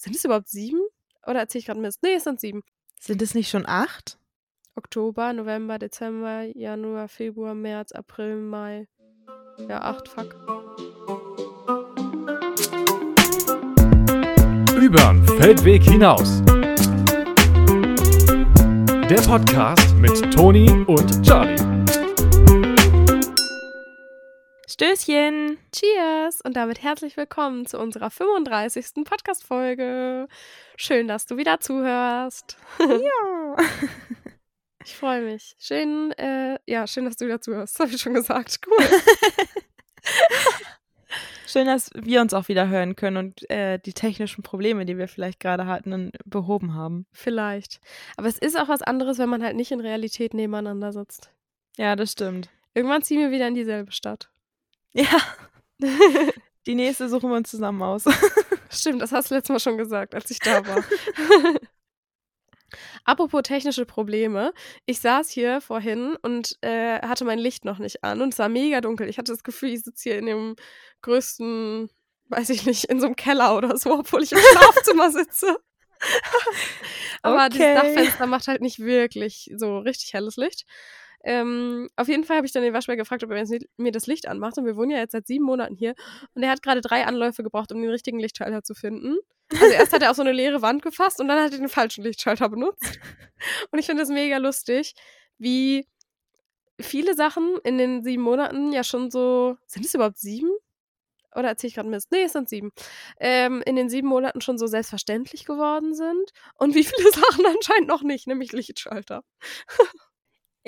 Sind es überhaupt sieben? Oder erzähle ich gerade Mist? Nee, es sind sieben. Sind es nicht schon acht? Oktober, November, Dezember, Januar, Februar, März, April, Mai. Ja, acht, fuck. Übern Feldweg hinaus. Der Podcast mit Toni und Charlie. Stößchen! Cheers! Und damit herzlich willkommen zu unserer 35. Podcast-Folge. Schön, dass du wieder zuhörst. Ja! Ich freue mich. Schön, äh, ja, schön, dass du wieder zuhörst. Das habe ich schon gesagt. Cool. Schön, dass wir uns auch wieder hören können und äh, die technischen Probleme, die wir vielleicht gerade hatten, behoben haben. Vielleicht. Aber es ist auch was anderes, wenn man halt nicht in Realität nebeneinander sitzt. Ja, das stimmt. Irgendwann ziehen wir wieder in dieselbe Stadt. Ja. Die nächste suchen wir uns zusammen aus. Stimmt, das hast du letztes Mal schon gesagt, als ich da war. Apropos technische Probleme. Ich saß hier vorhin und äh, hatte mein Licht noch nicht an und es war mega dunkel. Ich hatte das Gefühl, ich sitze hier in dem größten, weiß ich nicht, in so einem Keller oder so, obwohl ich im Schlafzimmer sitze. Aber Okay. das Dachfenster macht halt nicht wirklich so richtig helles Licht. Ähm, auf jeden Fall habe ich dann den Waschbär gefragt, ob er mir das Licht anmacht. Und wir wohnen ja jetzt seit sieben Monaten hier. Und er hat gerade drei Anläufe gebraucht, um den richtigen Lichtschalter zu finden. Also erst hat er auf so eine leere Wand gefasst und dann hat er den falschen Lichtschalter benutzt. Und ich finde das mega lustig, wie viele Sachen in den sieben Monaten ja schon so. Sind es überhaupt sieben? Oder erzähle ich gerade Mist? Nee, es sind sieben. Ähm, in den sieben Monaten schon so selbstverständlich geworden sind. Und wie viele Sachen anscheinend noch nicht, nämlich Lichtschalter.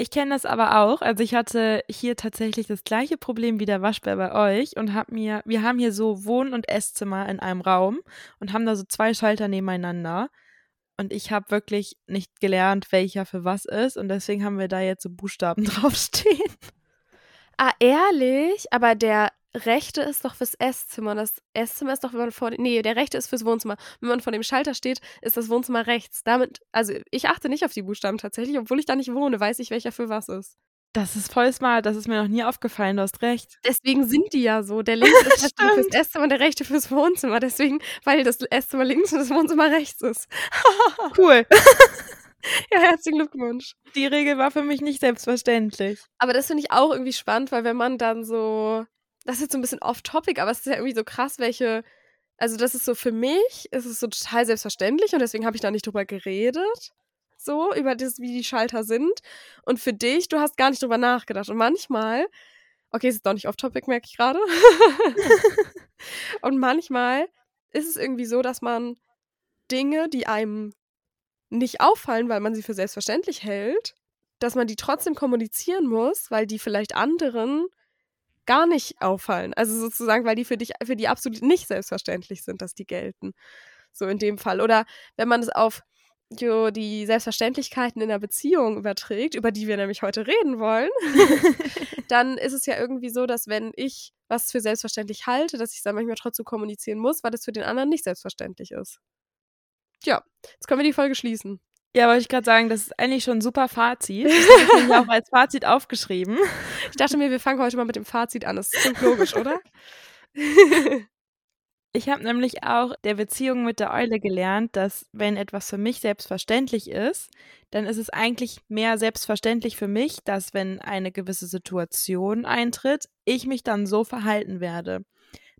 Ich kenne das aber auch. Also ich hatte hier tatsächlich das gleiche Problem wie der Waschbär bei euch und hab mir, wir haben hier so Wohn- und Esszimmer in einem Raum und haben da so zwei Schalter nebeneinander. Und ich habe wirklich nicht gelernt, welcher für was ist. Und deswegen haben wir da jetzt so Buchstaben draufstehen. Ah, ehrlich? Aber der rechte ist doch fürs Esszimmer. Das Esszimmer ist doch, wenn man vor. Nee, der rechte ist fürs Wohnzimmer. Wenn man vor dem Schalter steht, ist das Wohnzimmer rechts. Damit, also ich achte nicht auf die Buchstaben tatsächlich, obwohl ich da nicht wohne, weiß ich, welcher für was ist. Das ist voll smart. Das ist mir noch nie aufgefallen. Du hast recht. Deswegen sind die ja so. Der linke ist natürlich fürs Esszimmer und der rechte fürs Wohnzimmer. Deswegen, weil das Esszimmer links und das Wohnzimmer rechts ist. Cool. Ja, herzlichen Glückwunsch. Die Regel war für mich nicht selbstverständlich. Aber das finde ich auch irgendwie spannend, weil wenn man dann so, das ist jetzt so ein bisschen off-topic, aber es ist ja irgendwie so krass, welche, also das ist so für mich, ist es so total selbstverständlich und deswegen habe ich da nicht drüber geredet, so über das, wie die Schalter sind. Und für dich, du hast gar nicht drüber nachgedacht. Und manchmal, okay, es ist doch nicht off-topic, merke ich gerade. und manchmal ist es irgendwie so, dass man Dinge, die einem nicht auffallen, weil man sie für selbstverständlich hält, dass man die trotzdem kommunizieren muss, weil die vielleicht anderen gar nicht auffallen. Also sozusagen, weil die für dich, für die absolut nicht selbstverständlich sind, dass die gelten. So in dem Fall. Oder wenn man es auf jo, die Selbstverständlichkeiten in der Beziehung überträgt, über die wir nämlich heute reden wollen, dann ist es ja irgendwie so, dass wenn ich was für selbstverständlich halte, dass ich es dann manchmal trotzdem kommunizieren muss, weil das für den anderen nicht selbstverständlich ist. Tja, jetzt können wir die Folge schließen. Ja, wollte ich gerade sagen, das ist eigentlich schon ein super Fazit. Das habe ich auch als Fazit aufgeschrieben. Ich dachte mir, wir fangen heute mal mit dem Fazit an. Das klingt logisch, oder? Ich habe nämlich auch der Beziehung mit der Eule gelernt, dass wenn etwas für mich selbstverständlich ist, dann ist es eigentlich mehr selbstverständlich für mich, dass wenn eine gewisse Situation eintritt, ich mich dann so verhalten werde.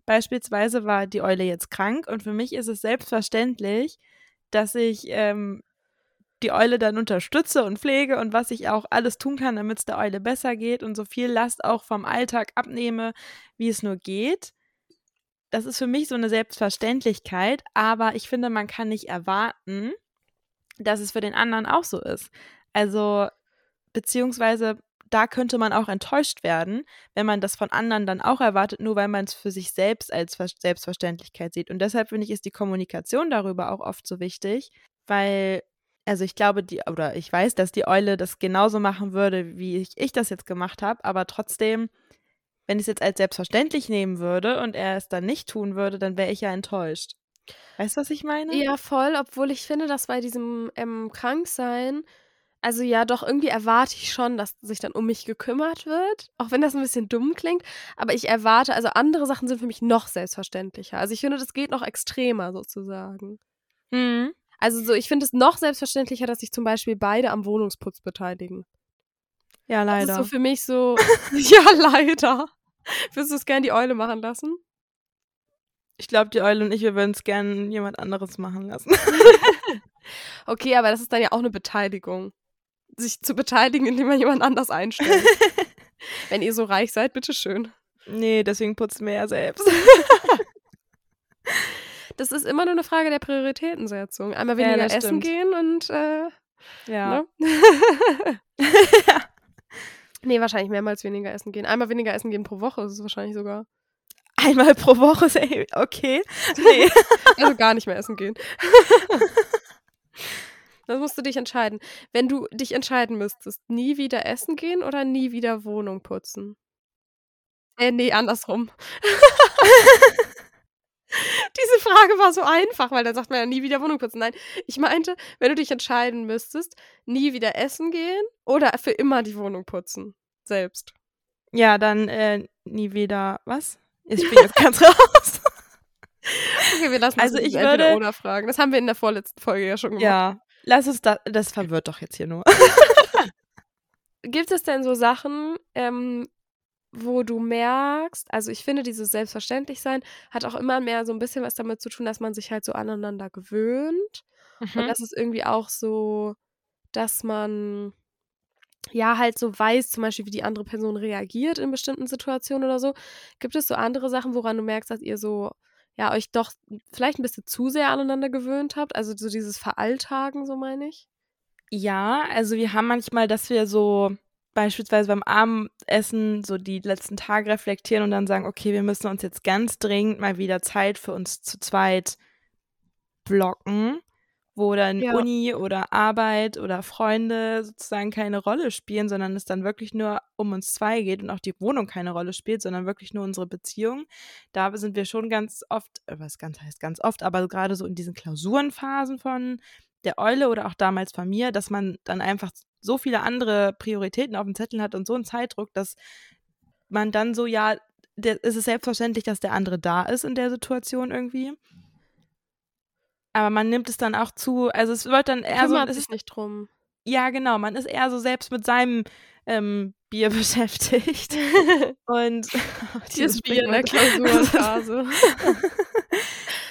Beispielsweise war die Eule jetzt krank und für mich ist es selbstverständlich, dass ich ähm, die Eule dann unterstütze und pflege und was ich auch alles tun kann, damit es der Eule besser geht und so viel Last auch vom Alltag abnehme, wie es nur geht. Das ist für mich so eine Selbstverständlichkeit, aber ich finde, man kann nicht erwarten, dass es für den anderen auch so ist. Also, beziehungsweise da könnte man auch enttäuscht werden, wenn man das von anderen dann auch erwartet, nur weil man es für sich selbst als Ver- Selbstverständlichkeit sieht. Und deshalb finde ich, ist die Kommunikation darüber auch oft so wichtig, weil, also ich glaube, die, oder ich weiß, dass die Eule das genauso machen würde, wie ich, ich das jetzt gemacht habe, aber trotzdem, wenn ich es jetzt als selbstverständlich nehmen würde und er es dann nicht tun würde, dann wäre ich ja enttäuscht. Weißt du, was ich meine? Ja, voll, obwohl ich finde, dass bei diesem ähm, Kranksein, also ja, doch irgendwie erwarte ich schon, dass sich dann um mich gekümmert wird, auch wenn das ein bisschen dumm klingt, aber ich erwarte, also andere Sachen sind für mich noch selbstverständlicher. Also ich finde, das geht noch extremer sozusagen. Mhm. Also so, ich finde es noch selbstverständlicher, dass sich zum Beispiel beide am Wohnungsputz beteiligen. Ja, Das leider. ist so für mich so, ja, leider. Würdest du es gern die Eule machen lassen? ich glaube, die Eule und ich, wir würden es gerne jemand anderes machen lassen. Okay, aber das ist dann ja auch eine Beteiligung. Sich zu beteiligen, indem man jemand anders einstellt. Wenn ihr so reich seid, bitteschön. nee, deswegen putzen wir ja selbst. Das ist immer nur eine Frage der Prioritätensetzung. Einmal Ja, weniger das essen stimmt. gehen und äh, Ja. ne? Nee, wahrscheinlich mehrmals weniger essen gehen. Einmal weniger essen gehen pro Woche ist es wahrscheinlich sogar. Einmal pro Woche, okay. Nee. Also gar nicht mehr essen gehen. Das musst du dich entscheiden. Wenn du dich entscheiden müsstest, nie wieder essen gehen oder nie wieder Wohnung putzen? Äh, nee, andersrum. Diese Frage war so einfach, weil dann sagt man ja nie wieder Wohnung putzen. Nein, ich meinte, wenn du dich entscheiden müsstest, nie wieder essen gehen oder für immer die Wohnung putzen. Selbst. ja, dann äh, nie wieder. Was? Ich bin jetzt ganz raus. Okay, wir lassen Also das ich würde- oder fragen. Das haben wir in der vorletzten Folge ja schon gemacht. ja. Lass uns da. Das verwirrt doch jetzt hier nur. Gibt es denn so Sachen, ähm, wo du merkst, also ich finde, dieses Selbstverständlichsein hat auch immer mehr so ein bisschen was damit zu tun, dass man sich halt so aneinander gewöhnt. Und Mhm. das ist irgendwie auch so, dass man ja halt so weiß, zum Beispiel, wie die andere Person reagiert in bestimmten Situationen oder so. Gibt es so andere Sachen, woran du merkst, dass ihr so, ja, euch doch vielleicht ein bisschen zu sehr aneinander gewöhnt habt? Also so dieses Veralltagen, so meine ich. Ja, also wir haben manchmal, dass wir so beispielsweise beim Abendessen so die letzten Tage reflektieren und dann sagen, okay, wir müssen uns jetzt ganz dringend mal wieder Zeit für uns zu zweit blocken, wo dann Ja. Uni oder Arbeit oder Freunde sozusagen keine Rolle spielen, sondern es dann wirklich nur um uns zwei geht und auch die Wohnung keine Rolle spielt, sondern wirklich nur unsere Beziehung. Da sind wir schon ganz oft, äh, was ganz heißt ganz oft, aber gerade so in diesen Klausurenphasen von der Eule oder auch damals von mir, dass man dann einfach so viele andere Prioritäten auf dem Zettel hat und so einen Zeitdruck, dass man dann so, ja, der, es ist selbstverständlich, dass der andere da ist in der Situation irgendwie. Aber man nimmt es dann auch zu, also es wird dann eher so, Kümmert es sich ist, nicht drum. ja genau, man ist eher so selbst mit seinem ähm, Bier beschäftigt. Und Dieses Bier in der Sprichwort. Klausurenphase.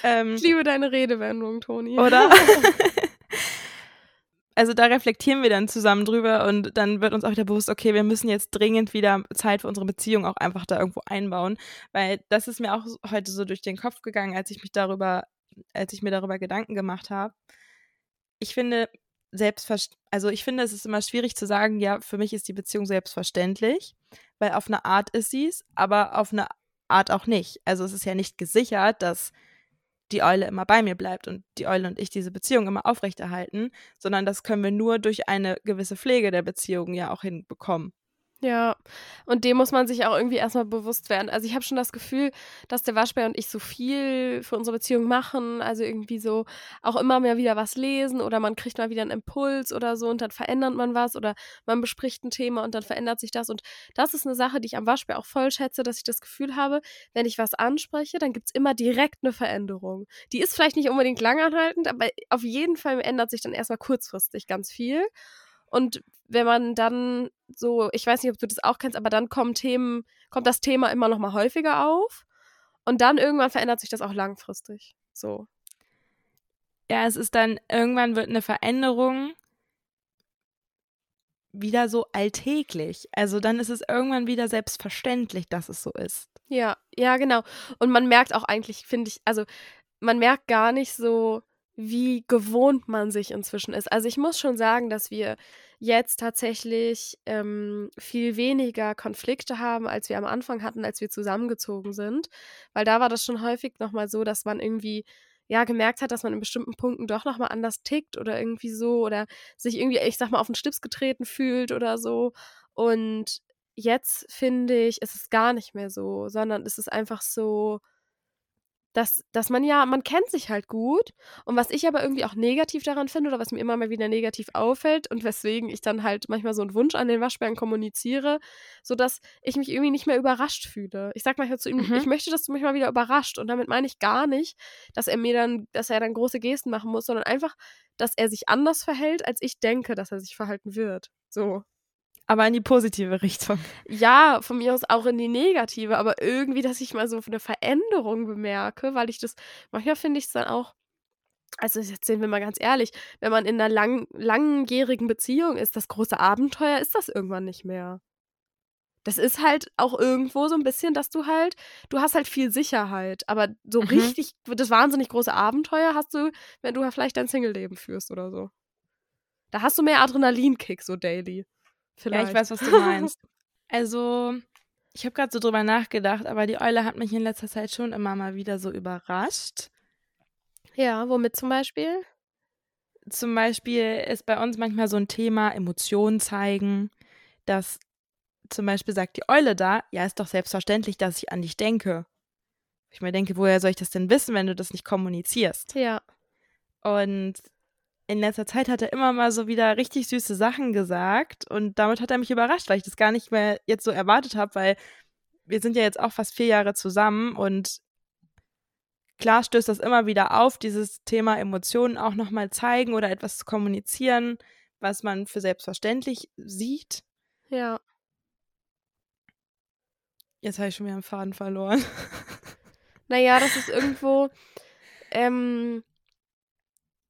ähm, Ich liebe deine Redewendung, Toni. oder? Also da reflektieren wir dann zusammen drüber und dann wird uns auch wieder bewusst, okay, wir müssen jetzt dringend wieder Zeit für unsere Beziehung auch einfach da irgendwo einbauen, weil das ist mir auch heute so durch den Kopf gegangen, als ich mich darüber, als ich mir darüber Gedanken gemacht habe. Ich finde selbstverständlich, also ich finde, es ist immer schwierig zu sagen, ja, für mich ist die Beziehung selbstverständlich, weil auf eine Art ist sie es, aber auf eine Art auch nicht. Also es ist ja nicht gesichert, dass die Eule immer bei mir bleibt und die Eule und ich diese Beziehung immer aufrechterhalten, sondern das können wir nur durch eine gewisse Pflege der Beziehung ja auch hinbekommen. Ja, und dem muss man sich auch irgendwie erstmal bewusst werden. Also ich habe schon das Gefühl, dass der Waschbär und ich so viel für unsere Beziehung machen, also irgendwie so auch immer mehr wieder was lesen oder man kriegt mal wieder einen Impuls oder so und dann verändert man was oder man bespricht ein Thema und dann verändert sich das. Und das ist eine Sache, die ich am Waschbär auch voll schätze, dass ich das Gefühl habe, wenn ich was anspreche, dann gibt es immer direkt eine Veränderung. Die ist vielleicht nicht unbedingt langanhaltend, aber auf jeden Fall ändert sich dann erstmal kurzfristig ganz viel. Und wenn man dann so, ich weiß nicht, ob du das auch kennst, aber dann kommen Themen, kommt das Thema immer noch mal häufiger auf und dann irgendwann verändert sich das auch langfristig. So. Ja, es ist dann, irgendwann wird eine Veränderung wieder so alltäglich. Also dann ist es irgendwann wieder selbstverständlich, dass es so ist. Ja, ja, genau. Und man merkt auch eigentlich, finde ich, also man merkt gar nicht so, wie gewohnt man sich inzwischen ist. Also ich muss schon sagen, dass wir jetzt tatsächlich ähm, viel weniger Konflikte haben, als wir am Anfang hatten, als wir zusammengezogen sind. Weil da war das schon häufig nochmal so, dass man irgendwie ja gemerkt hat, dass man in bestimmten Punkten doch nochmal anders tickt oder irgendwie so oder sich irgendwie, ich sag mal, auf den Stips getreten fühlt oder so. Und jetzt finde ich, ist es gar nicht mehr so, sondern es ist einfach so, dass, dass man ja, man kennt sich halt gut. Und was ich aber irgendwie auch negativ daran finde oder was mir immer mal wieder negativ auffällt und weswegen ich dann halt manchmal so einen Wunsch an den Waschbären kommuniziere, sodass ich mich irgendwie nicht mehr überrascht fühle. Ich sag manchmal zu ihm, Mhm. ich möchte, dass du mich mal wieder überrascht. Und damit meine ich gar nicht, dass er mir dann, dass er dann große Gesten machen muss, sondern einfach, dass er sich anders verhält, als ich denke, dass er sich verhalten wird. So. Aber in die positive Richtung. Ja, von mir aus auch in die negative, aber irgendwie, dass ich mal so eine Veränderung bemerke, weil ich das, manchmal finde ich es dann auch, also jetzt sehen wir mal ganz ehrlich, wenn man in einer lang, langjährigen Beziehung ist, das große Abenteuer ist das irgendwann nicht mehr. Das ist halt auch irgendwo so ein bisschen, dass du halt, du hast halt viel Sicherheit, aber so Mhm. richtig, das wahnsinnig große Abenteuer hast du, wenn du vielleicht dein Single-Leben führst oder so. Da hast du mehr Adrenalinkick, so daily. Vielleicht. Ja, ich weiß, was du meinst. Also, ich habe gerade so drüber nachgedacht, aber die Eule hat mich in letzter Zeit schon immer mal wieder so überrascht. Ja, womit zum Beispiel? Zum Beispiel ist bei uns manchmal so ein Thema Emotionen zeigen, dass zum Beispiel sagt die Eule da, ja, ist doch selbstverständlich, dass ich an dich denke. Ich mir denke, woher soll ich das denn wissen, wenn du das nicht kommunizierst? Ja. Und in letzter Zeit hat er immer mal so wieder richtig süße Sachen gesagt und damit hat er mich überrascht, weil ich das gar nicht mehr jetzt so erwartet habe, weil wir sind ja jetzt auch fast vier Jahre zusammen und klar stößt das immer wieder auf, dieses Thema Emotionen auch nochmal zeigen oder etwas zu kommunizieren, was man für selbstverständlich sieht. Ja. Jetzt habe ich schon wieder einen Faden verloren. Naja, das ist irgendwo, ähm,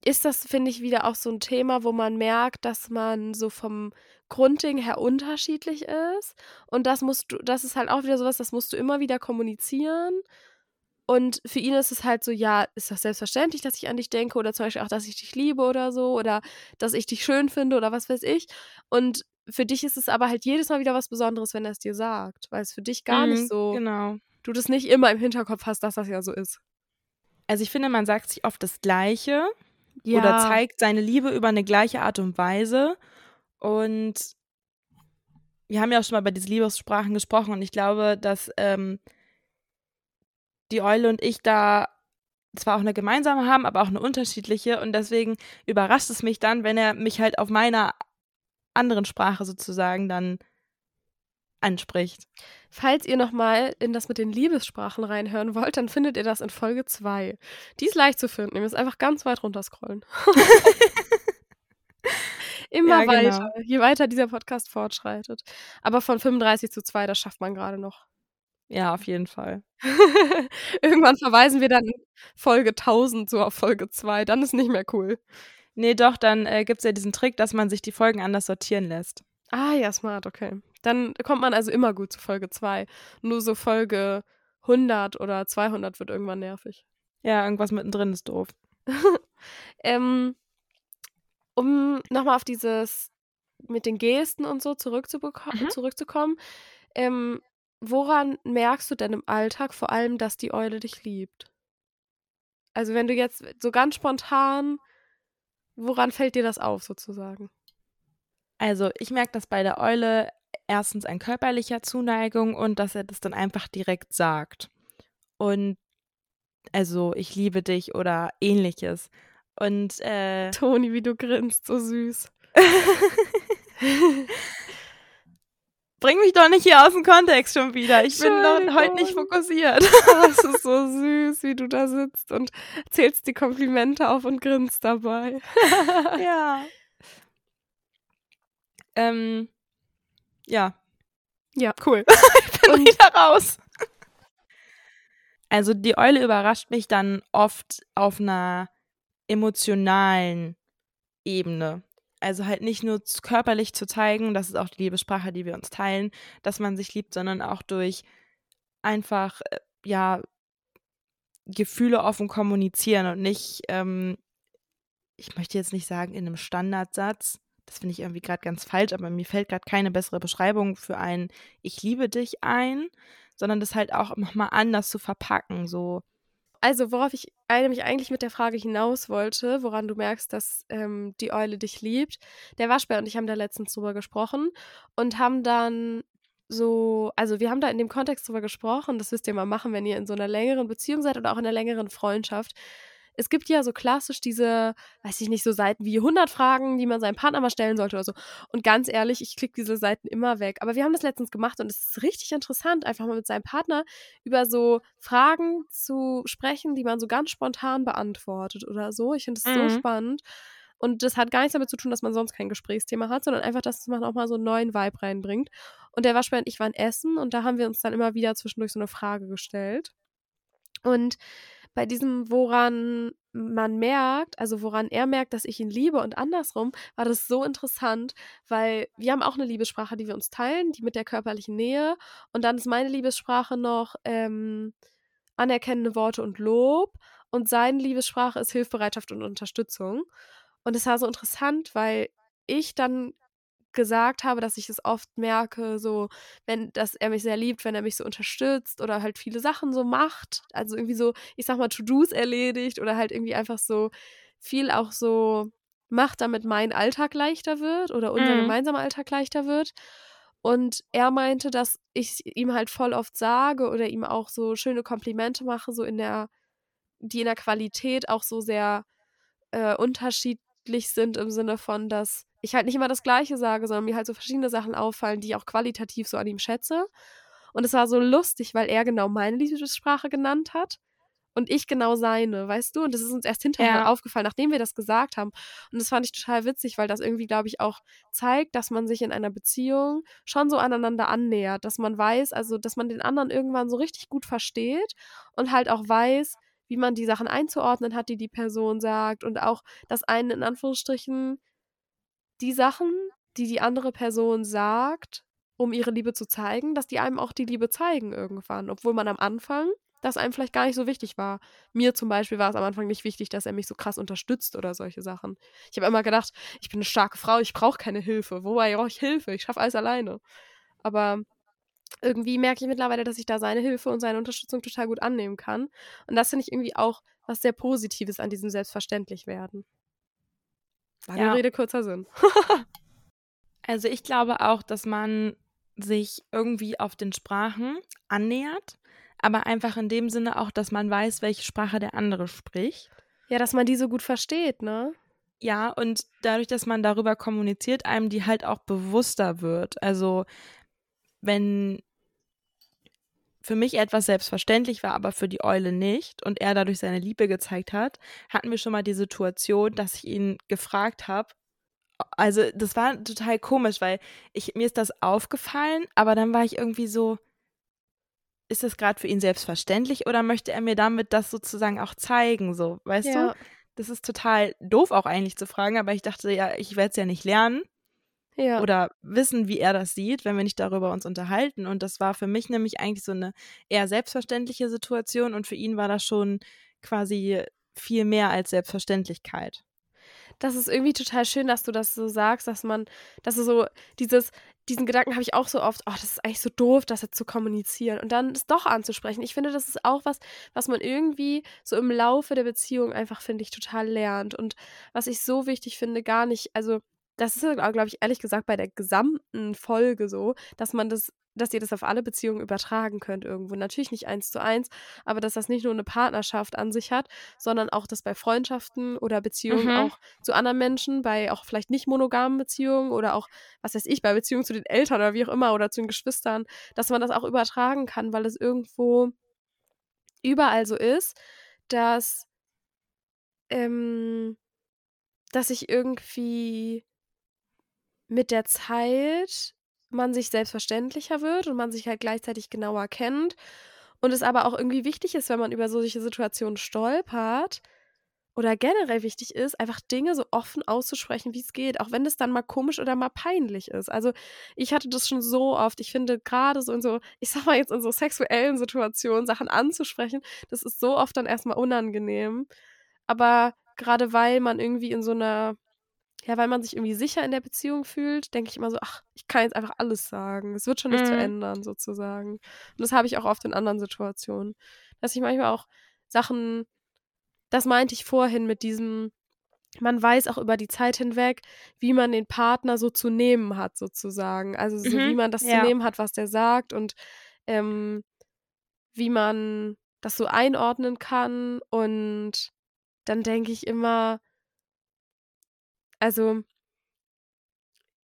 ist das, finde ich, wieder auch so ein Thema, wo man merkt, dass man so vom Grundding her unterschiedlich ist. Und das musst du, das ist halt auch wieder sowas, das musst du immer wieder kommunizieren. Und für ihn ist es halt so, ja, ist das selbstverständlich, dass ich an dich denke oder zum Beispiel auch, dass ich dich liebe oder so oder dass ich dich schön finde oder was weiß ich. Und für dich ist es aber halt jedes Mal wieder was Besonderes, wenn er es dir sagt, weil es für dich gar Mhm, nicht so, Genau. du das nicht immer im Hinterkopf hast, dass das ja so ist. Also ich finde, man sagt sich oft das Gleiche. Oder zeigt seine Liebe über eine gleiche Art und Weise. Und wir haben ja auch schon mal über diese Liebessprachen gesprochen und ich glaube, dass ähm, die Eule und ich da zwar auch eine gemeinsame haben, aber auch eine unterschiedliche und deswegen überrascht es mich dann, wenn er mich halt auf meiner anderen Sprache sozusagen dann anspricht. Falls ihr nochmal in das mit den Liebessprachen reinhören wollt, dann findet ihr das in Folge 2. Die ist leicht zu finden. Ihr müsst einfach ganz weit runter scrollen. Immer Ja, genau. weiter, je weiter dieser Podcast fortschreitet. Aber von 35 zu 2, das schafft man gerade noch. Ja, auf jeden Fall. Irgendwann verweisen wir dann Folge 1000 so auf Folge 2. Dann ist nicht mehr cool. Nee, doch, dann äh, gibt es ja diesen Trick, dass man sich die Folgen anders sortieren lässt. Ah, ja, smart, okay. Dann kommt man also immer gut zu Folge 2. Nur so Folge 100 oder 200 wird irgendwann nervig. Ja, irgendwas mittendrin ist doof. Ähm, um nochmal auf dieses mit den Gesten und so Mhm. zurückzukommen, ähm, woran merkst du denn im Alltag vor allem, dass die Eule dich liebt? Also wenn du jetzt so ganz spontan, woran fällt dir das auf sozusagen? Also, ich merke das bei der Eule erstens an körperlicher Zuneigung und dass er das dann einfach direkt sagt. Und also, ich liebe dich oder ähnliches. Und äh, Toni, wie du grinst, so süß. bring mich doch nicht hier aus dem Kontext schon wieder. Ich bin doch heute nicht fokussiert. Das ist so süß, wie du da sitzt und zählst die Komplimente auf und grinst dabei. ja. Ähm, ja, Ja, cool. ich bin Und- wieder raus. Also die Eule überrascht mich dann oft auf einer emotionalen Ebene. Also halt nicht nur körperlich zu zeigen, das ist auch die Liebessprache, die wir uns teilen, dass man sich liebt, sondern auch durch einfach, äh, ja, Gefühle offen kommunizieren und nicht, ähm, ich möchte jetzt nicht sagen in einem Standardsatz, das finde ich irgendwie gerade ganz falsch, aber mir fällt gerade keine bessere Beschreibung für ein Ich liebe dich ein, sondern das halt auch nochmal anders zu verpacken, so. Also, worauf ich nämlich eigentlich mit der Frage hinaus wollte, woran du merkst, dass ähm, die Eule dich liebt. Der Waschbär und ich haben da letztens drüber gesprochen und haben dann so, also wir haben da in dem Kontext drüber gesprochen, das wisst ihr mal machen, wenn ihr in so einer längeren Beziehung seid oder auch in einer längeren Freundschaft. Es gibt ja so klassisch diese, weiß ich nicht, so Seiten wie 100 Fragen, die man seinem Partner mal stellen sollte oder so. Und ganz ehrlich, ich klicke diese Seiten immer weg. Aber wir haben das letztens gemacht und es ist richtig interessant, einfach mal mit seinem Partner über so Fragen zu sprechen, die man so ganz spontan beantwortet oder so. Ich finde es mhm. so spannend. Und das hat gar nichts damit zu tun, dass man sonst kein Gesprächsthema hat, sondern einfach, dass man auch mal so einen neuen Vibe reinbringt. Und der Waschbär und ich waren essen und da haben wir uns dann immer wieder zwischendurch so eine Frage gestellt. Und bei diesem, woran man merkt, also woran er merkt, dass ich ihn liebe und andersrum, war das so interessant, weil wir haben auch eine Liebessprache, die wir uns teilen, die mit der körperlichen Nähe. Und dann ist meine Liebessprache noch ähm, anerkennende Worte und Lob. Und seine Liebessprache ist Hilfsbereitschaft und Unterstützung. Und es war so interessant, weil ich dann gesagt habe, dass ich es oft merke, so, wenn, dass er mich sehr liebt, wenn er mich so unterstützt oder halt viele Sachen so macht. Also irgendwie so, ich sag mal, To-Dos erledigt oder halt irgendwie einfach so viel auch so macht, damit mein Alltag leichter wird oder unser mhm. gemeinsamer Alltag leichter wird. Und er meinte, dass ich ihm halt voll oft sage oder ihm auch so schöne Komplimente mache, so in der, die in der Qualität auch so sehr äh, unterschiedlich sind im Sinne von, dass ich halt nicht immer das Gleiche sage, sondern mir halt so verschiedene Sachen auffallen, die ich auch qualitativ so an ihm schätze. Und es war so lustig, weil er genau meine Liebessprache genannt hat und ich genau seine, weißt du? Und das ist uns erst hinterher ja. aufgefallen, nachdem wir das gesagt haben. Und das fand ich total witzig, weil das irgendwie, glaube ich, auch zeigt, dass man sich in einer Beziehung schon so aneinander annähert, dass man weiß, also dass man den anderen irgendwann so richtig gut versteht und halt auch weiß, wie man die Sachen einzuordnen hat, die die Person sagt und auch, dass einen in Anführungsstrichen die Sachen, die die andere Person sagt, um ihre Liebe zu zeigen, dass die einem auch die Liebe zeigen irgendwann. Obwohl man am Anfang das einem vielleicht gar nicht so wichtig war. Mir zum Beispiel war es am Anfang nicht wichtig, dass er mich so krass unterstützt oder solche Sachen. Ich habe immer gedacht, ich bin eine starke Frau, ich brauche keine Hilfe. Wobei brauche ich Hilfe? Ich schaffe alles alleine. Aber irgendwie merke ich mittlerweile, dass ich da seine Hilfe und seine Unterstützung total gut annehmen kann. Und das finde ich irgendwie auch was sehr Positives an diesem Selbstverständlichwerden. Lange ja. Rede, kurzer Sinn. also ich glaube auch, dass man sich irgendwie auf den Sprachen annähert, aber einfach in dem Sinne auch, dass man weiß, welche Sprache der andere spricht. Ja, dass man die so gut versteht, ne? Ja, und dadurch, dass man darüber kommuniziert, einem die halt auch bewusster wird. Also wenn für mich etwas selbstverständlich war, aber für die Eule nicht und er dadurch seine Liebe gezeigt hat, hatten wir schon mal die Situation, dass ich ihn gefragt habe. Also, das war total komisch, weil ich, mir ist das aufgefallen, aber dann war ich irgendwie so, ist das gerade für ihn selbstverständlich oder möchte er mir damit das sozusagen auch zeigen, so, weißt ja. du? Das ist total doof auch eigentlich zu fragen, aber ich dachte, ja, ich werde es ja nicht lernen ja. oder wissen, wie er das sieht, wenn wir nicht darüber uns unterhalten. Und das war für mich nämlich eigentlich so eine eher selbstverständliche Situation und für ihn war das schon quasi viel mehr als Selbstverständlichkeit. Das ist irgendwie total schön, dass du das so sagst, dass man, dass du so dieses, diesen Gedanken habe ich auch so oft, oh, das ist eigentlich so doof, das jetzt zu kommunizieren und dann es doch anzusprechen. Ich finde, das ist auch was, was man irgendwie so im Laufe der Beziehung einfach, finde ich, total lernt. Und was ich so wichtig finde, gar nicht, also das ist, glaube ich, ehrlich gesagt bei der gesamten Folge so, dass man das, dass ihr das auf alle Beziehungen übertragen könnt irgendwo. Natürlich nicht eins zu eins, aber dass das nicht nur eine Partnerschaft an sich hat, sondern auch das bei Freundschaften oder Beziehungen mhm. auch zu anderen Menschen, bei auch vielleicht nicht monogamen Beziehungen oder auch, was weiß ich, bei Beziehungen zu den Eltern oder wie auch immer oder zu den Geschwistern, dass man das auch übertragen kann, weil es irgendwo überall so ist, dass, ähm, dass ich irgendwie mit der Zeit man sich selbstverständlicher wird und man sich halt gleichzeitig genauer kennt und es aber auch irgendwie wichtig ist, wenn man über solche Situationen stolpert oder generell wichtig ist, einfach Dinge so offen auszusprechen, wie es geht, auch wenn es dann mal komisch oder mal peinlich ist. Also ich hatte das schon so oft. Ich finde gerade so in so, ich sag mal jetzt in so sexuellen Situationen Sachen anzusprechen, das ist so oft dann erstmal unangenehm. Aber gerade weil man irgendwie in so einer ja, weil man sich irgendwie sicher in der Beziehung fühlt, denke ich immer so, ach, ich kann jetzt einfach alles sagen. Es wird schon nichts mhm. verändern, sozusagen. Und das habe ich auch oft in anderen Situationen. Dass ich manchmal auch Sachen, das meinte ich vorhin mit diesem, man weiß auch über die Zeit hinweg, wie man den Partner so zu nehmen hat, sozusagen. Also so Mhm, wie man das ja. zu nehmen hat, was der sagt und ähm, wie man das so einordnen kann. Und dann denke ich immer, also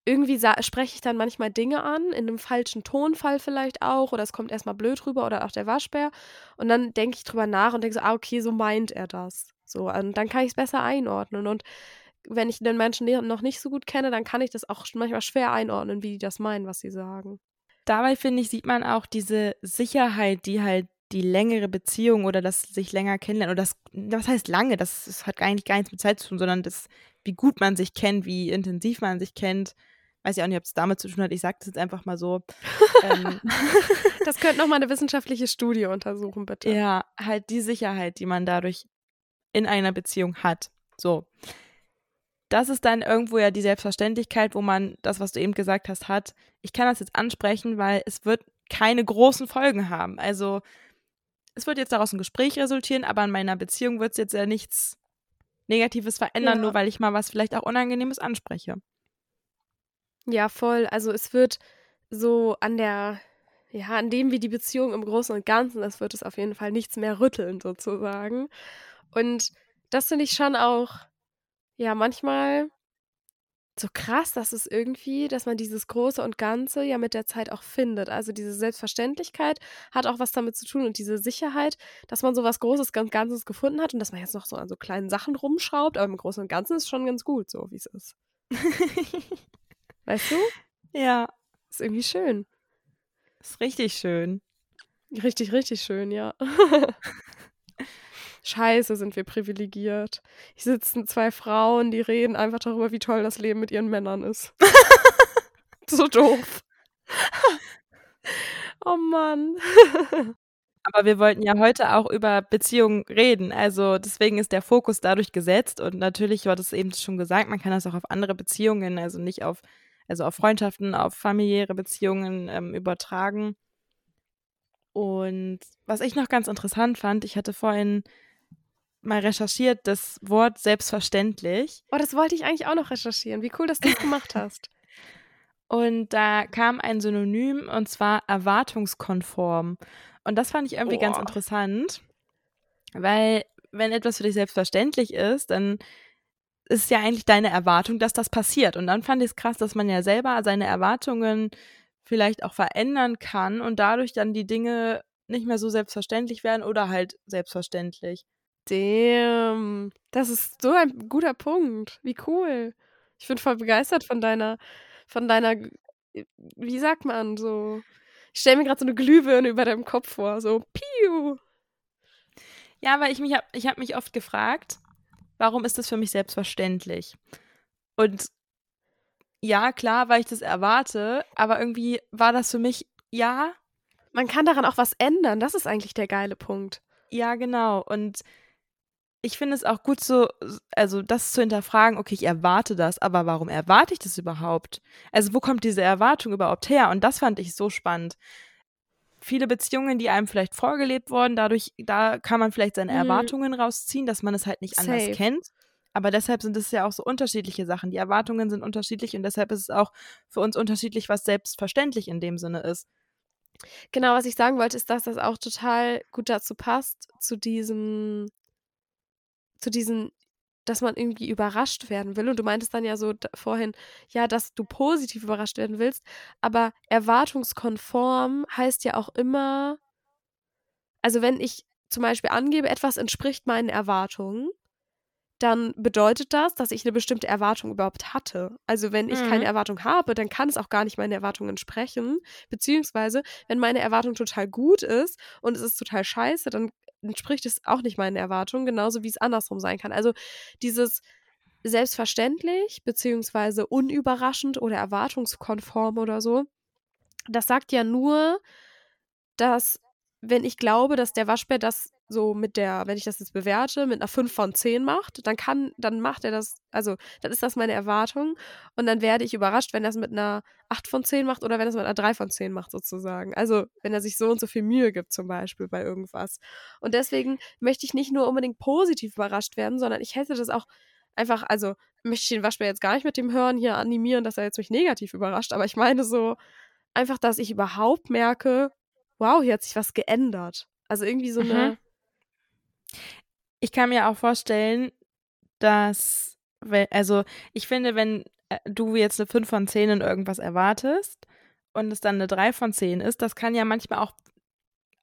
irgendwie spreche ich dann manchmal Dinge an, in einem falschen Tonfall vielleicht auch, oder es kommt erstmal blöd rüber oder auch der Waschbär. Und dann denke ich drüber nach und denke so, ah, okay, so meint er das. So, und dann kann ich es besser einordnen. Und wenn ich den Menschen ne- noch nicht so gut kenne, dann kann ich das auch manchmal schwer einordnen, wie die das meinen, was sie sagen. Dabei finde ich, sieht man auch diese Sicherheit, die halt die längere Beziehung oder das sich länger kennenlernen oder das, was heißt lange, das, das hat eigentlich gar nichts mit Zeit zu tun, sondern das, wie gut man sich kennt, wie intensiv man sich kennt. Weiß ich auch nicht, ob es damit zu tun hat. Ich sage das jetzt einfach mal so. ähm, Das könnte nochmal eine wissenschaftliche Studie untersuchen, bitte. ja, halt die Sicherheit, die man dadurch in einer Beziehung hat. So. Das ist dann irgendwo ja die Selbstverständlichkeit, wo man das, was du eben gesagt hast, hat. Ich kann das jetzt ansprechen, weil es wird keine großen Folgen haben. Also es wird jetzt daraus ein Gespräch resultieren, aber in meiner Beziehung wird es jetzt ja nichts Negatives verändern, Ja. nur weil ich mal was vielleicht auch Unangenehmes anspreche. Ja, voll. Also es wird so an der, ja, an dem, wie die Beziehung im Großen und Ganzen ist, wird es auf jeden Fall nichts mehr rütteln, sozusagen. Und das finde ich schon auch, ja, manchmal so krass, dass es irgendwie, dass man dieses Große und Ganze ja mit der Zeit auch findet. Also diese Selbstverständlichkeit hat auch was damit zu tun und diese Sicherheit, dass man so was Großes und Ganzes gefunden hat und dass man jetzt noch so an so kleinen Sachen rumschraubt, aber im Großen und Ganzen ist schon ganz gut, so wie es ist. Weißt du? ja, Ist irgendwie schön. ist richtig schön. Richtig, richtig schön, ja. Scheiße, sind wir privilegiert. Hier sitzen zwei Frauen, die reden einfach darüber, wie toll das Leben mit ihren Männern ist. so doof. oh Mann. Aber wir wollten ja heute auch über Beziehungen reden. Also deswegen ist der Fokus dadurch gesetzt. Und natürlich, du hattest eben schon gesagt, man kann das auch auf andere Beziehungen, also nicht auf, also auf Freundschaften, auf familiäre Beziehungen ähm, übertragen. Und was ich noch ganz interessant fand, ich hatte vorhin mal recherchiert, das Wort selbstverständlich. Oh, das wollte ich eigentlich auch noch recherchieren. Wie cool, dass du das gemacht hast. Und da kam ein Synonym und zwar erwartungskonform. Und das fand ich irgendwie ganz Boah. interessant, weil wenn etwas für dich selbstverständlich ist, dann ist ja eigentlich deine Erwartung, dass das passiert. Und dann fand ich es krass, dass man ja selber seine Erwartungen vielleicht auch verändern kann und dadurch dann die Dinge nicht mehr so selbstverständlich werden oder halt selbstverständlich. Damn. Das ist so ein guter Punkt. Wie cool. Ich bin voll begeistert von deiner, von deiner, wie sagt man so? Ich stelle mir gerade so eine Glühbirne über deinem Kopf vor. So, piu. Ja, weil ich mich hab, ich habe mich oft gefragt, warum ist das für mich selbstverständlich? Und ja, klar, weil ich das erwarte, aber irgendwie war das für mich ja, Man kann daran auch was ändern. Das ist eigentlich der geile Punkt. ja, genau. Und ich finde es auch gut so, also das zu hinterfragen, okay, ich erwarte das, aber warum erwarte ich das überhaupt? Also wo kommt diese Erwartung überhaupt her? Und das fand ich so spannend. Viele Beziehungen, die einem vielleicht vorgelebt wurden, dadurch, da kann man vielleicht seine Mhm. Erwartungen rausziehen, dass man es halt nicht anders Safe. kennt. Aber deshalb sind es ja auch so unterschiedliche Sachen. Die Erwartungen sind unterschiedlich und deshalb ist es auch für uns unterschiedlich, was selbstverständlich in dem Sinne ist. Genau, was ich sagen wollte, ist, dass das auch total gut dazu passt, zu diesem, zu diesem, dass man irgendwie überrascht werden will. Und du meintest dann ja so vorhin, ja, dass du positiv überrascht werden willst. Aber erwartungskonform heißt ja auch immer, also wenn ich zum Beispiel angebe, etwas entspricht meinen Erwartungen, dann bedeutet das, dass ich eine bestimmte Erwartung überhaupt hatte. Also wenn ich Mhm. keine Erwartung habe, dann kann es auch gar nicht meinen Erwartungen entsprechen. Beziehungsweise, wenn meine Erwartung total gut ist und es ist total scheiße, dann entspricht es auch nicht meinen Erwartungen, genauso wie es andersrum sein kann. Also dieses selbstverständlich, beziehungsweise unüberraschend oder erwartungskonform oder so, das sagt ja nur, dass wenn ich glaube, dass der Waschbär das so mit der, wenn ich das jetzt bewerte, mit einer 5 von 10 macht, dann kann, dann macht er das, also dann ist das meine Erwartung und dann werde ich überrascht, wenn er es mit einer 8 von 10 macht oder wenn er es mit einer 3 von 10 macht sozusagen. Also wenn er sich so und so viel Mühe gibt zum Beispiel bei irgendwas. Und deswegen möchte ich nicht nur unbedingt positiv überrascht werden, sondern ich hätte das auch, einfach, also möchte ich den Waschbär jetzt gar nicht mit dem Hören hier animieren, dass er jetzt mich negativ überrascht, aber ich meine so einfach, dass ich überhaupt merke, wow, hier hat sich was geändert. Also irgendwie so Mhm. Ich kann mir auch vorstellen, dass, also ich finde, wenn äh, du jetzt eine 5 von 10 in irgendwas erwartest und es dann eine 3 von 10 ist, das kann ja manchmal auch,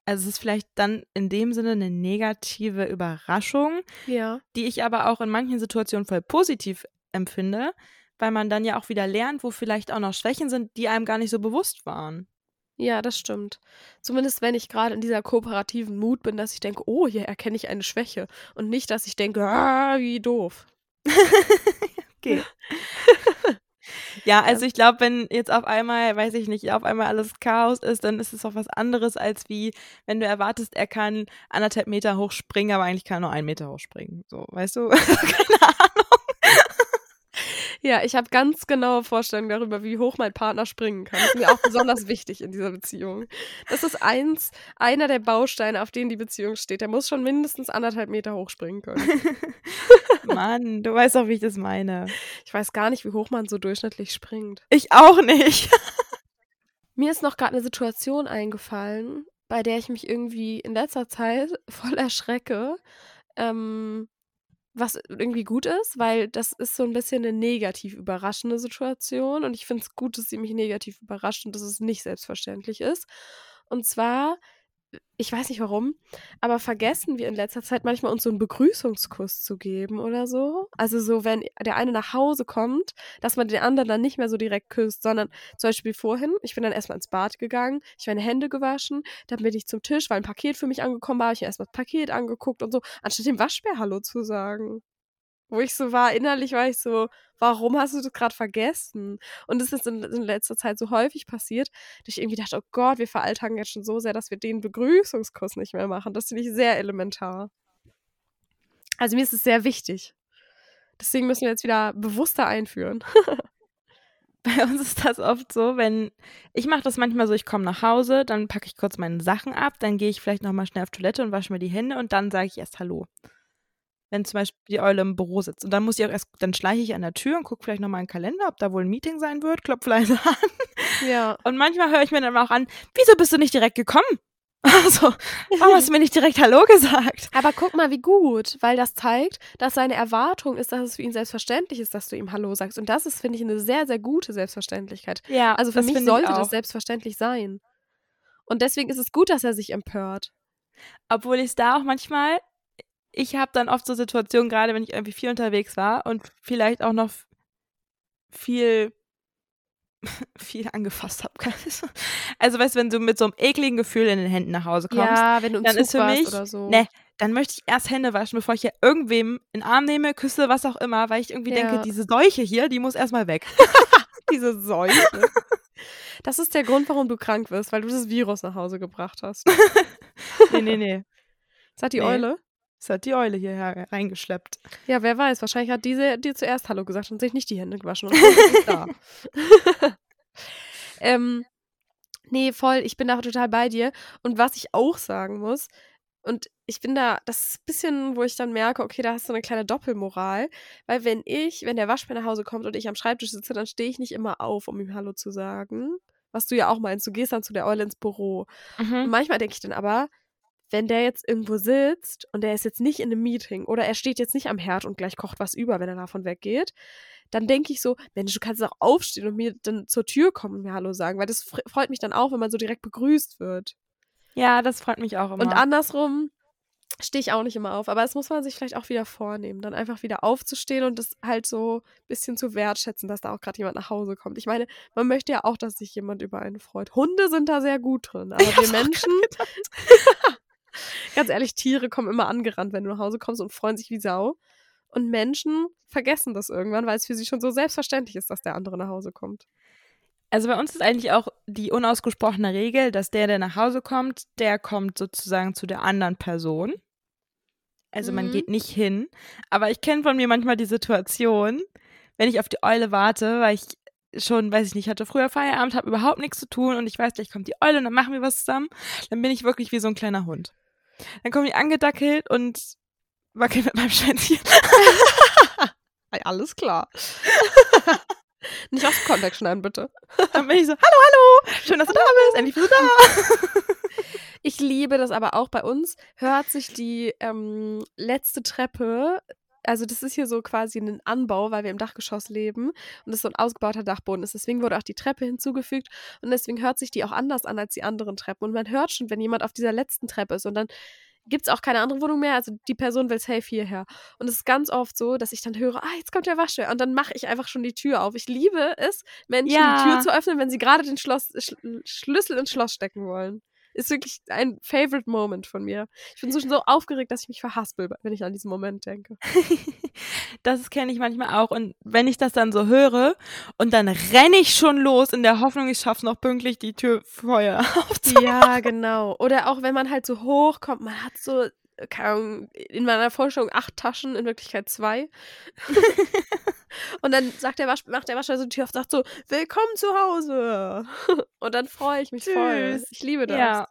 also es ist vielleicht dann in dem Sinne eine negative Überraschung, ja, die ich aber auch in manchen Situationen voll positiv empfinde, weil man dann ja auch wieder lernt, wo vielleicht auch noch Schwächen sind, die einem gar nicht so bewusst waren. Ja, das stimmt. Zumindest wenn ich gerade in dieser kooperativen Mut bin, dass ich denke, oh, hier erkenne ich eine Schwäche und nicht, dass ich denke, ah, wie doof. Okay. ja, also ich glaube, wenn jetzt auf einmal, weiß ich nicht, auf einmal alles Chaos ist, dann ist es auch was anderes, als wie wenn du erwartest, er kann anderthalb Meter hoch springen, aber eigentlich kann er nur einen Meter hoch springen. So, weißt du? Keine Ahnung. Ja, ich habe ganz genaue Vorstellungen darüber, wie hoch mein Partner springen kann. Das ist mir auch besonders wichtig in dieser Beziehung. Das ist eins, einer der Bausteine, auf denen die Beziehung steht. Der muss schon mindestens anderthalb Meter hoch springen können. Mann, du weißt auch, wie ich das meine. Ich weiß gar nicht, wie hoch man so durchschnittlich springt. Ich auch nicht. Mir ist noch gerade eine Situation eingefallen, bei der ich mich irgendwie in letzter Zeit voll erschrecke. Ähm, was irgendwie gut ist, weil das ist so ein bisschen eine negativ überraschende Situation und ich finde es gut, dass sie mich negativ überrascht und dass es nicht selbstverständlich ist. Und zwar, ich weiß nicht warum, aber vergessen wir in letzter Zeit manchmal uns so einen Begrüßungskuss zu geben oder so. Also so, wenn der eine nach Hause kommt, dass man den anderen dann nicht mehr so direkt küsst, sondern zum Beispiel vorhin, ich bin dann erstmal ins Bad gegangen, ich meine Hände gewaschen, dann bin ich zum Tisch, weil ein Paket für mich angekommen war, ich mir erstmal das Paket angeguckt und so, anstatt dem Waschbär Hallo zu sagen. Wo ich so war, innerlich war ich so, warum hast du das gerade vergessen? Und es ist in, in letzter Zeit so häufig passiert, dass ich irgendwie dachte, oh Gott, wir veralltagen jetzt schon so sehr, dass wir den Begrüßungskuss nicht mehr machen. Das finde ich sehr elementar. Also mir ist es sehr wichtig. Deswegen müssen wir jetzt wieder bewusster einführen. Bei uns ist das oft so, wenn ich mache das manchmal so, ich komme nach Hause, dann packe ich kurz meine Sachen ab, dann gehe ich vielleicht nochmal schnell auf Toilette und wasche mir die Hände und dann sage ich erst Hallo. Wenn zum Beispiel die Eule im Büro sitzt. Und dann muss ich auch erst, dann schleiche ich an der Tür und gucke vielleicht nochmal in den Kalender, ob da wohl ein Meeting sein wird, klopfe leise an. Ja. Und manchmal höre ich mir dann auch an, wieso bist du nicht direkt gekommen? Also, warum hast du mir nicht direkt Hallo gesagt? Aber guck mal, wie gut, weil das zeigt, dass seine Erwartung ist, dass es für ihn selbstverständlich ist, dass du ihm Hallo sagst. Und das ist, finde ich, eine sehr, sehr gute Selbstverständlichkeit. Ja, Also für mich sollte das selbstverständlich sein. Und deswegen ist es gut, dass er sich empört. Obwohl ich es da auch manchmal, ich habe dann oft so Situationen, gerade wenn ich irgendwie viel unterwegs war und vielleicht auch noch viel, viel angefasst habe. Also weißt du, wenn du mit so einem ekligen Gefühl in den Händen nach Hause kommst, ja, wenn du dann Zug ist für mich- oder so. ne, dann möchte ich erst Hände waschen, bevor ich hier irgendwem in den Arm nehme, küsse, was auch immer, weil ich irgendwie Ja. denke, diese Seuche hier, die muss erstmal weg. Diese Seuche. Das ist der Grund, warum du krank wirst, weil du das Virus nach Hause gebracht hast. nee, nee, nee. Das hat die Nee. Eule? Das hat die Eule hierher reingeschleppt. Ja, wer weiß. Wahrscheinlich hat diese dir zuerst Hallo gesagt und sich nicht die Hände gewaschen. Und ist da. ähm, nee, voll. Ich bin da total bei dir. Und was ich auch sagen muss, und ich bin da, das ist ein bisschen, wo ich dann merke, okay, da hast du eine kleine Doppelmoral. Weil wenn ich, wenn der Waschbär nach Hause kommt und ich am Schreibtisch sitze, dann stehe ich nicht immer auf, um ihm Hallo zu sagen. Was du ja auch meinst, du gehst dann zu der Eule ins Büro. Und manchmal denke ich dann aber, wenn der jetzt irgendwo sitzt und der ist jetzt nicht in einem Meeting oder er steht jetzt nicht am Herd und gleich kocht was über, wenn er davon weggeht, dann denke ich so, Mensch, du kannst auch aufstehen und mir dann zur Tür kommen und mir Hallo sagen, weil das fre- freut mich dann auch, wenn man so direkt begrüßt wird. Ja, das freut mich auch immer. Und andersrum stehe ich auch nicht immer auf, aber das muss man sich vielleicht auch wieder vornehmen, dann einfach wieder aufzustehen und das halt so ein bisschen zu wertschätzen, dass da auch gerade jemand nach Hause kommt. Ich meine, man möchte ja auch, dass sich jemand über einen freut. Hunde sind da sehr gut drin, aber wir Menschen, ganz ehrlich, Tiere kommen immer angerannt, wenn du nach Hause kommst und freuen sich wie Sau. Und Menschen vergessen das irgendwann, weil es für sie schon so selbstverständlich ist, dass der andere nach Hause kommt. Also bei uns ist eigentlich auch die unausgesprochene Regel, dass der, der nach Hause kommt, der kommt sozusagen zu der anderen Person. Also man Mhm. geht nicht hin. Aber ich kenne von mir manchmal die Situation, wenn ich auf die Eule warte, weil ich schon, weiß ich nicht, hatte früher Feierabend, habe überhaupt nichts zu tun und ich weiß, gleich kommt die Eule und dann machen wir was zusammen. Dann bin ich wirklich wie so ein kleiner Hund. Dann komme ich angedackelt und wackel mit meinem Schwänzchen. Alles klar. Nicht aus dem Kontext schneiden, bitte. Dann bin ich so, hallo, hallo, schön, dass du da bist, endlich bist du da. Ich liebe das aber auch bei uns. Hört sich die ähm, letzte Treppe, also das ist hier so quasi ein Anbau, weil wir im Dachgeschoss leben und es so ein ausgebauter Dachboden ist. Deswegen wurde auch die Treppe hinzugefügt und deswegen hört sich die auch anders an als die anderen Treppen. Und man hört schon, wenn jemand auf dieser letzten Treppe ist und dann gibt es auch keine andere Wohnung mehr. Also die Person will safe hierher. Und es ist ganz oft so, dass ich dann höre, ah, jetzt kommt der Waschbär. Und dann mache ich einfach schon die Tür auf. Ich liebe es, Menschen Ja. die Tür zu öffnen, wenn sie gerade den Schloss, Sch Schlüssel ins Schloss stecken wollen. Ist wirklich ein favorite Moment von mir. Ich bin so schon so aufgeregt, dass ich mich verhaspel, wenn ich an diesen Moment denke. Das kenne ich manchmal auch. Und wenn ich das dann so höre und dann renne ich schon los in der Hoffnung, ich schaffe noch pünktlich die Tür vorher aufzumachen. Ja, genau. Oder auch wenn man halt so hochkommt, man hat so, keine Ahnung, in meiner Vorstellung acht Taschen, in Wirklichkeit zwei. und dann sagt der Wasch, macht der Waschbär so die Tür auf und sagt so, willkommen zu Hause. und dann freue ich mich voll. Süß. Ich liebe das. Ja.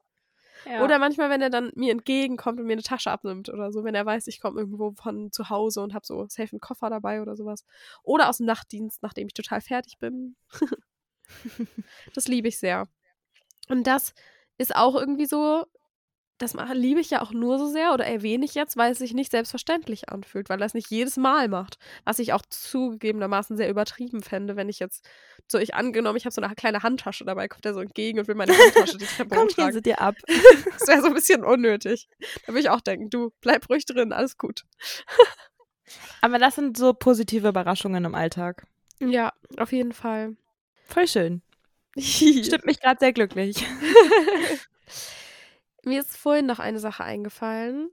ja. Oder manchmal, wenn er dann mir entgegenkommt und mir eine Tasche abnimmt oder so, wenn er weiß, ich komme irgendwo von zu Hause und habe so safe einen Koffer dabei oder sowas. Oder aus dem Nachtdienst, nachdem ich total fertig bin. das liebe ich sehr. Und das ist auch irgendwie so, das liebe ich ja auch nur so sehr oder erwähne ich jetzt, weil es sich nicht selbstverständlich anfühlt, weil er es nicht jedes Mal macht. Was ich auch zugegebenermaßen sehr übertrieben fände, wenn ich jetzt so, ich angenommen, ich habe so eine kleine Handtasche dabei, kommt er so entgegen und will meine Handtasche die Treppe Komm, hochtragen. lese dir ab. Das wäre so ein bisschen unnötig. Da würde ich auch denken, du, bleib ruhig drin, alles gut. Aber das sind so positive Überraschungen im Alltag. Ja, auf jeden Fall. Voll schön. Stimmt mich gerade sehr glücklich. Mir ist vorhin noch eine Sache eingefallen,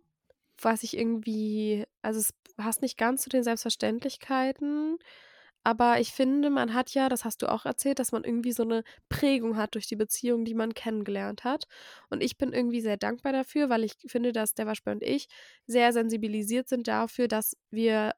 was ich irgendwie, also es passt nicht ganz zu den Selbstverständlichkeiten, aber ich finde, man hat ja, das hast du auch erzählt, dass man irgendwie so eine Prägung hat durch die Beziehung, die man kennengelernt hat. Und ich bin irgendwie sehr dankbar dafür, weil ich finde, dass der Waschbär und ich sehr sensibilisiert sind dafür, dass wir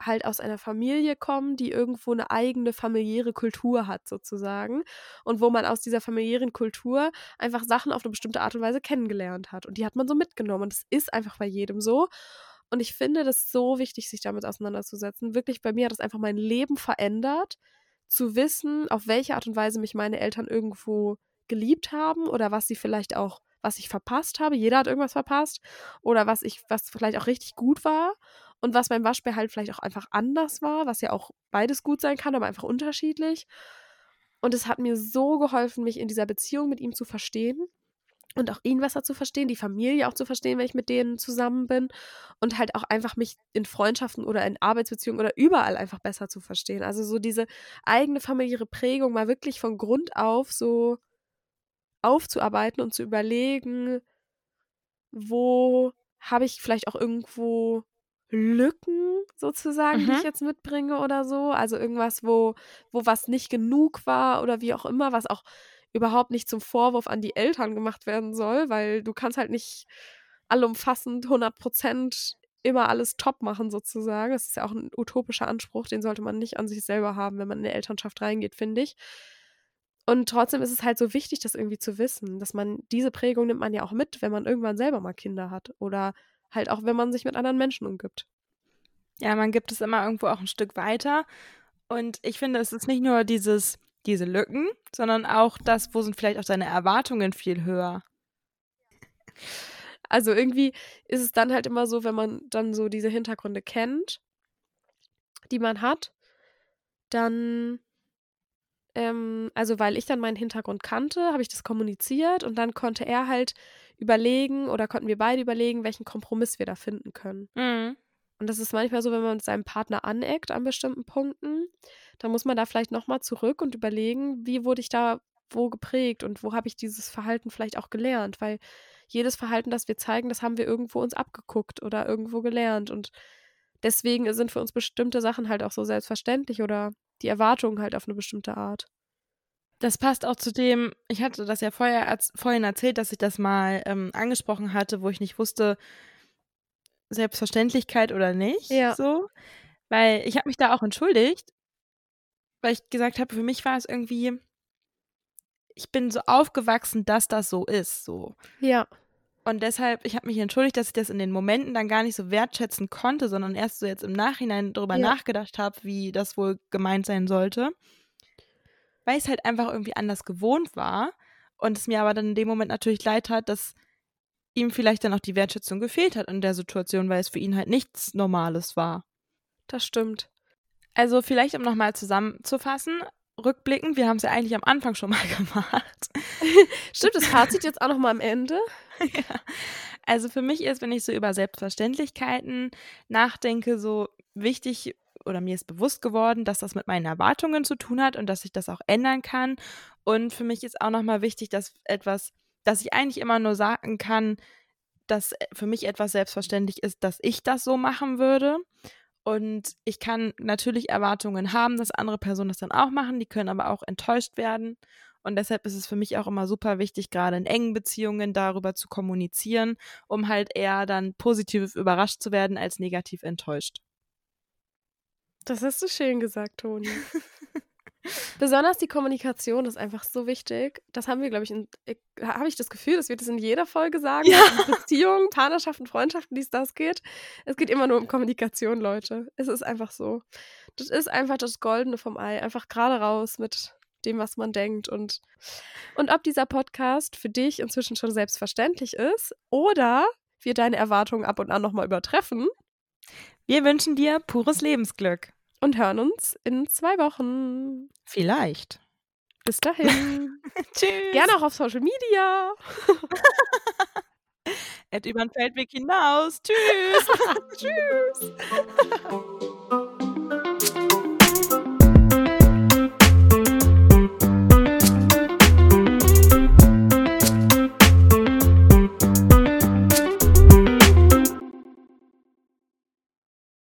halt aus einer Familie kommen, die irgendwo eine eigene familiäre Kultur hat, sozusagen. Und wo man aus dieser familiären Kultur einfach Sachen auf eine bestimmte Art und Weise kennengelernt hat. Und die hat man so mitgenommen. Und das ist einfach bei jedem so. Und ich finde das so wichtig, sich damit auseinanderzusetzen. Wirklich, bei mir hat das einfach mein Leben verändert, zu wissen, auf welche Art und Weise mich meine Eltern irgendwo geliebt haben oder was sie vielleicht auch, was ich verpasst habe. Jeder hat irgendwas verpasst. Oder was ich, was vielleicht auch richtig gut war. Und was beim Waschbär halt vielleicht auch einfach anders war, was ja auch beides gut sein kann, aber einfach unterschiedlich. Und es hat mir so geholfen, mich in dieser Beziehung mit ihm zu verstehen und auch ihn besser zu verstehen, die Familie auch zu verstehen, wenn ich mit denen zusammen bin und halt auch einfach mich in Freundschaften oder in Arbeitsbeziehungen oder überall einfach besser zu verstehen. Also so diese eigene familiäre Prägung mal wirklich von Grund auf so aufzuarbeiten und zu überlegen, wo habe ich vielleicht auch irgendwo Lücken sozusagen, die Mhm. ich jetzt mitbringe oder so. Also irgendwas, wo, wo was nicht genug war oder wie auch immer, was auch überhaupt nicht zum Vorwurf an die Eltern gemacht werden soll, weil du kannst halt nicht allumfassend 100 Prozent immer alles top machen sozusagen. Das ist ja auch ein utopischer Anspruch, den sollte man nicht an sich selber haben, wenn man in eine Elternschaft reingeht, finde ich. Und trotzdem ist es halt so wichtig, das irgendwie zu wissen, dass man diese Prägung nimmt man ja auch mit, wenn man irgendwann selber mal Kinder hat oder halt auch, wenn man sich mit anderen Menschen umgibt. Ja, man gibt es immer irgendwo auch ein Stück weiter. Und ich finde, es ist nicht nur dieses, diese Lücken, sondern auch das, wo sind vielleicht auch deine Erwartungen viel höher. Also irgendwie ist es dann halt immer so, wenn man dann so diese Hintergründe kennt, die man hat, dann, ähm, also weil ich dann meinen Hintergrund kannte, habe ich das kommuniziert und dann konnte er halt überlegen oder konnten wir beide überlegen, welchen Kompromiss wir da finden können. Mhm. Und das ist manchmal so, wenn man mit seinem Partner aneckt an bestimmten Punkten, dann muss man da vielleicht nochmal zurück und überlegen, wie wurde ich da wo geprägt und wo habe ich dieses Verhalten vielleicht auch gelernt, weil jedes Verhalten, das wir zeigen, das haben wir irgendwo uns abgeguckt oder irgendwo gelernt und deswegen sind für uns bestimmte Sachen halt auch so selbstverständlich oder die Erwartungen halt auf eine bestimmte Art. Das passt auch zu dem, ich hatte das ja vorher, erz- vorhin erzählt, dass ich das mal ähm, angesprochen hatte, wo ich nicht wusste, Selbstverständlichkeit oder nicht. Ja. So. Weil ich habe mich da auch entschuldigt, weil ich gesagt habe, für mich war es irgendwie, ich bin so aufgewachsen, dass das so ist. So. Ja. Und deshalb, ich habe mich entschuldigt, dass ich das in den Momenten dann gar nicht so wertschätzen konnte, sondern erst so jetzt im Nachhinein darüber Ja. nachgedacht habe, wie das wohl gemeint sein sollte. Weil ich es halt einfach irgendwie anders gewohnt war. Und es mir aber dann in dem Moment natürlich leid hat, dass ihm vielleicht dann auch die Wertschätzung gefehlt hat in der Situation, weil es für ihn halt nichts Normales war. Das stimmt. Also vielleicht, um nochmal zusammenzufassen, rückblickend, wir haben es ja eigentlich am Anfang schon mal gemacht. Stimmt, das Fazit jetzt auch noch mal am Ende. Also für mich ist, wenn ich so über Selbstverständlichkeiten nachdenke, so wichtig oder mir ist bewusst geworden, dass das mit meinen Erwartungen zu tun hat und dass ich das auch ändern kann. Und für mich ist auch nochmal wichtig, dass etwas, dass ich eigentlich immer nur sagen kann, dass für mich etwas selbstverständlich ist, dass ich das so machen würde. Und ich kann natürlich Erwartungen haben, dass andere Personen das dann auch machen, die können aber auch enttäuscht werden. Und deshalb ist es für mich auch immer super wichtig, gerade in engen Beziehungen darüber zu kommunizieren, um halt eher dann positiv überrascht zu werden als negativ enttäuscht. Das hast du schön gesagt, Toni. Besonders die Kommunikation ist einfach so wichtig. Das haben wir, glaube ich, ich- habe ich das Gefühl, dass wir das in jeder Folge sagen. Ja. In Beziehungen, Partnerschaften, Freundschaften, dies, das geht. Es geht immer nur um Kommunikation, Leute. Es ist einfach so. Das ist einfach das Goldene vom Ei. Einfach gerade raus mit dem, was man denkt. Und, und ob dieser Podcast für dich inzwischen schon selbstverständlich ist oder wir deine Erwartungen ab und an nochmal übertreffen Wir wünschen dir pures Lebensglück. und hören uns in zwei Wochen. Vielleicht. Bis dahin. Tschüss. Gerne auch auf Social Media. Et über den Feldweg hinaus. Tschüss. Tschüss.